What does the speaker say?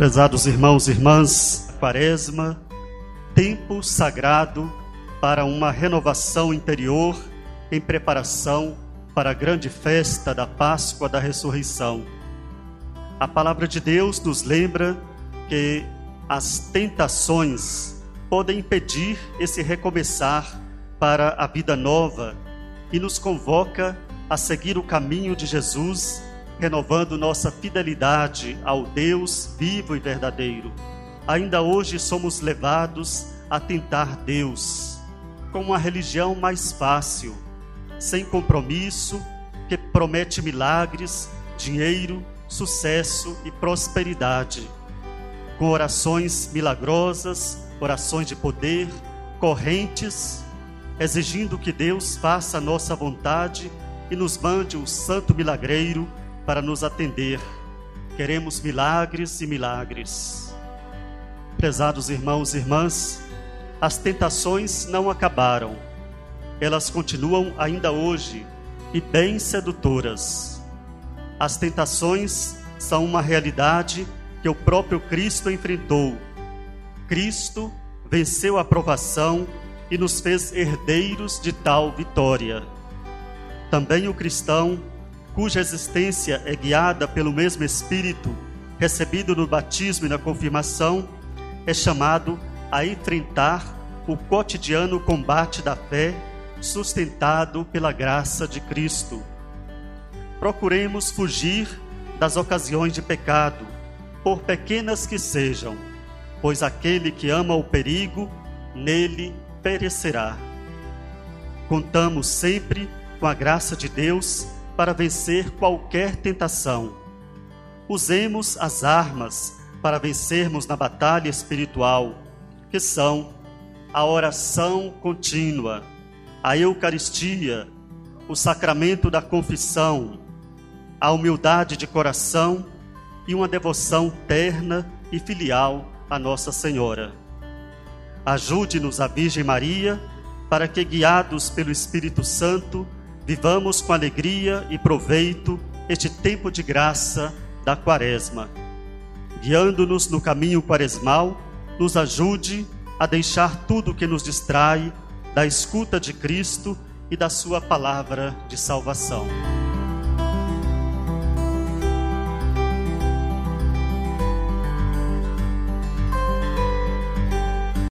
Prezados irmãos e irmãs, Quaresma, tempo sagrado para uma renovação interior em preparação para a grande festa da Páscoa da Ressurreição. A palavra de Deus nos lembra que as tentações podem impedir esse recomeçar para a vida nova e nos convoca a seguir o caminho de Jesus renovando nossa fidelidade ao Deus vivo e verdadeiro. Ainda hoje somos levados a tentar Deus com uma religião mais fácil, sem compromisso, que promete milagres, dinheiro, sucesso e prosperidade. Com orações milagrosas, orações de poder, correntes, exigindo que Deus faça a nossa vontade e nos mande o santo milagreiro para nos atender. Queremos milagres e milagres. Prezados irmãos e irmãs, as tentações não acabaram. Elas continuam ainda hoje e bem sedutoras. As tentações são uma realidade que o próprio Cristo enfrentou. Cristo venceu a provação e nos fez herdeiros de tal vitória. Também o cristão cuja existência é guiada pelo mesmo Espírito recebido no batismo e na confirmação, é chamado a enfrentar o cotidiano combate da fé sustentado pela graça de Cristo. Procuremos fugir das ocasiões de pecado, por pequenas que sejam, pois aquele que ama o perigo, nele perecerá. Contamos sempre com a graça de Deus para vencer qualquer tentação. Usemos as armas para vencermos na batalha espiritual, que são a oração contínua, a Eucaristia, o sacramento da confissão, a humildade de coração e uma devoção terna e filial a Nossa Senhora. Ajude-nos a Virgem Maria para que, guiados pelo Espírito Santo, Vivamos com alegria e proveito este tempo de graça da Quaresma. Guiando-nos no caminho quaresmal, nos ajude a deixar tudo que nos distrai da escuta de Cristo e da Sua palavra de salvação.